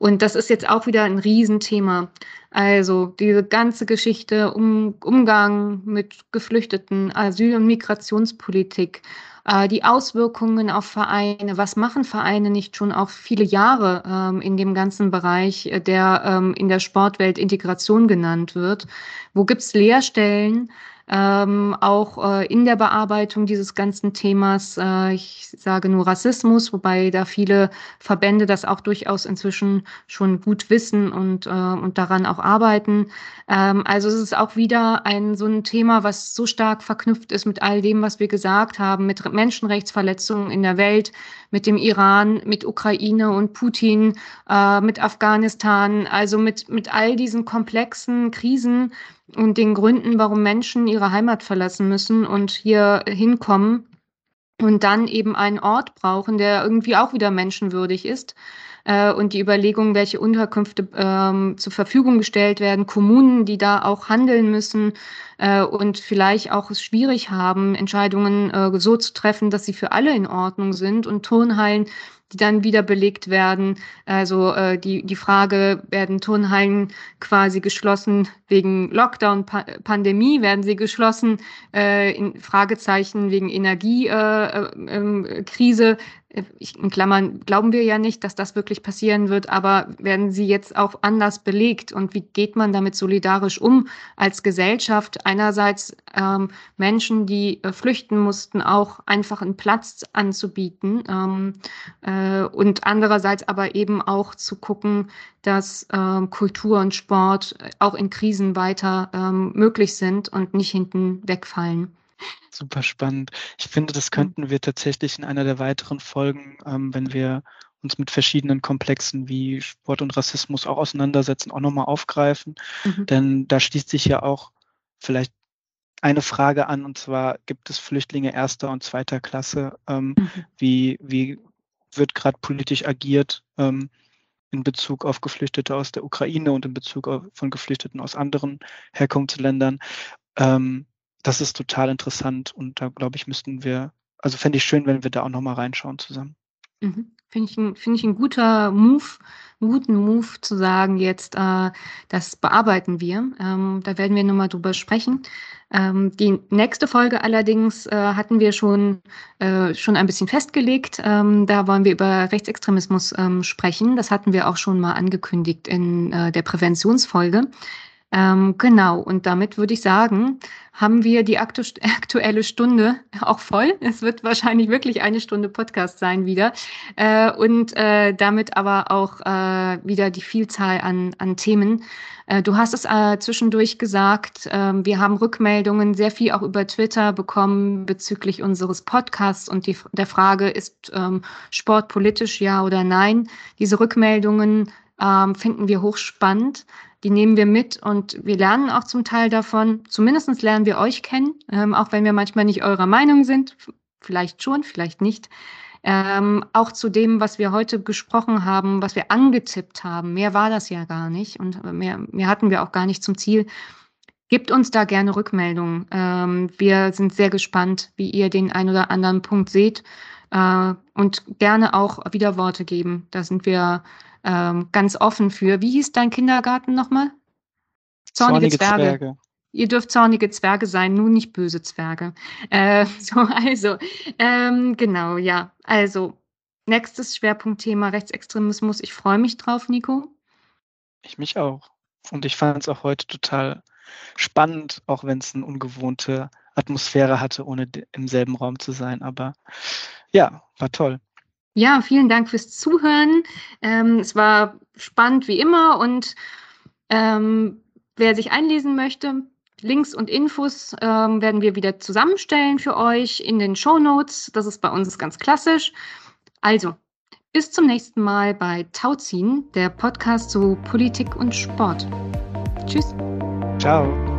Und das ist jetzt auch wieder ein Riesenthema. Also diese ganze Geschichte um Umgang mit Geflüchteten, Asyl- und Migrationspolitik, äh, die Auswirkungen auf Vereine, was machen Vereine nicht schon auch viele Jahre ähm, in dem ganzen Bereich, äh, der ähm, in der Sportwelt Integration genannt wird. Wo gibt's Lehrstellen? Ähm, auch äh, in der Bearbeitung dieses ganzen Themas. Äh, ich sage nur Rassismus, wobei da viele Verbände das auch durchaus inzwischen schon gut wissen und, äh, und daran auch arbeiten. Ähm, also es ist auch wieder ein so ein Thema, was so stark verknüpft ist mit all dem, was wir gesagt haben, mit Menschenrechtsverletzungen in der Welt, mit dem Iran, mit Ukraine und Putin, äh, mit Afghanistan, also mit, mit all diesen komplexen Krisen, und den Gründen, warum Menschen ihre Heimat verlassen müssen und hier hinkommen und dann eben einen Ort brauchen, der irgendwie auch wieder menschenwürdig ist. Äh, und die Überlegung, welche Unterkünfte ähm, zur Verfügung gestellt werden, Kommunen, die da auch handeln müssen äh, und vielleicht auch es schwierig haben, Entscheidungen äh, so zu treffen, dass sie für alle in Ordnung sind und Turnhallen die dann wieder belegt werden. Also äh, die, die Frage, werden Turnhallen quasi geschlossen wegen Lockdown, pa Pandemie, werden sie geschlossen, äh, in Fragezeichen wegen Energiekrise, äh, äh, ich, in Klammern glauben wir ja nicht, dass das wirklich passieren wird, aber werden sie jetzt auch anders belegt und wie geht man damit solidarisch um als Gesellschaft? Einerseits ähm, Menschen, die äh, flüchten mussten, auch einfach einen Platz anzubieten ähm, äh, und andererseits aber eben auch zu gucken, dass ähm, Kultur und Sport auch in Krisen weiter ähm, möglich sind und nicht hinten wegfallen. Super spannend. Ich finde, das könnten wir tatsächlich in einer der weiteren Folgen, ähm, wenn wir uns mit verschiedenen Komplexen wie Sport und Rassismus auch auseinandersetzen, auch nochmal aufgreifen. Mhm. Denn da schließt sich ja auch vielleicht eine Frage an, und zwar gibt es Flüchtlinge erster und zweiter Klasse? Ähm, mhm. wie, wie wird gerade politisch agiert ähm, in Bezug auf Geflüchtete aus der Ukraine und in Bezug auf, von Geflüchteten aus anderen Herkunftsländern? Ähm, das ist total interessant und da glaube ich, müssten wir, also fände ich schön, wenn wir da auch nochmal reinschauen zusammen. Mhm. Finde ich, find ich ein guter Move, einen guten Move zu sagen, jetzt, äh, das bearbeiten wir. Ähm, da werden wir nochmal drüber sprechen. Ähm, die nächste Folge allerdings äh, hatten wir schon, äh, schon ein bisschen festgelegt. Ähm, da wollen wir über Rechtsextremismus ähm, sprechen. Das hatten wir auch schon mal angekündigt in äh, der Präventionsfolge. Ähm, genau, und damit würde ich sagen, haben wir die aktu aktuelle Stunde auch voll. Es wird wahrscheinlich wirklich eine Stunde Podcast sein wieder. Äh, und äh, damit aber auch äh, wieder die Vielzahl an, an Themen. Äh, du hast es äh, zwischendurch gesagt, ähm, wir haben Rückmeldungen sehr viel auch über Twitter bekommen bezüglich unseres Podcasts und die, der Frage, ist ähm, Sport politisch, ja oder nein? Diese Rückmeldungen ähm, finden wir hochspannend die nehmen wir mit und wir lernen auch zum Teil davon. Zumindest lernen wir euch kennen, ähm, auch wenn wir manchmal nicht eurer Meinung sind. Vielleicht schon, vielleicht nicht. Ähm, auch zu dem, was wir heute gesprochen haben, was wir angetippt haben. Mehr war das ja gar nicht und mehr, mehr hatten wir auch gar nicht zum Ziel. Gebt uns da gerne Rückmeldungen. Ähm, wir sind sehr gespannt, wie ihr den ein oder anderen Punkt seht äh, und gerne auch Widerworte geben. Da sind wir ähm, ganz offen für. Wie hieß dein Kindergarten nochmal? Zornige, Zornige Zwerge. Zwerge. Ihr dürft zornige Zwerge sein, nur nicht böse Zwerge. Äh, so, also, ähm, genau, ja. Also, nächstes Schwerpunktthema Rechtsextremismus. Ich freue mich drauf, Nico. Ich mich auch. Und ich fand es auch heute total spannend, auch wenn es eine ungewohnte Atmosphäre hatte, ohne im selben Raum zu sein. Aber ja, war toll. Ja, vielen Dank fürs Zuhören. Ähm, es war spannend wie immer und ähm, wer sich einlesen möchte, Links und Infos ähm, werden wir wieder zusammenstellen für euch in den Show Notes. Das ist bei uns ganz klassisch. Also, bis zum nächsten Mal bei Tauziehen, der Podcast zu Politik und Sport. Tschüss. Ciao.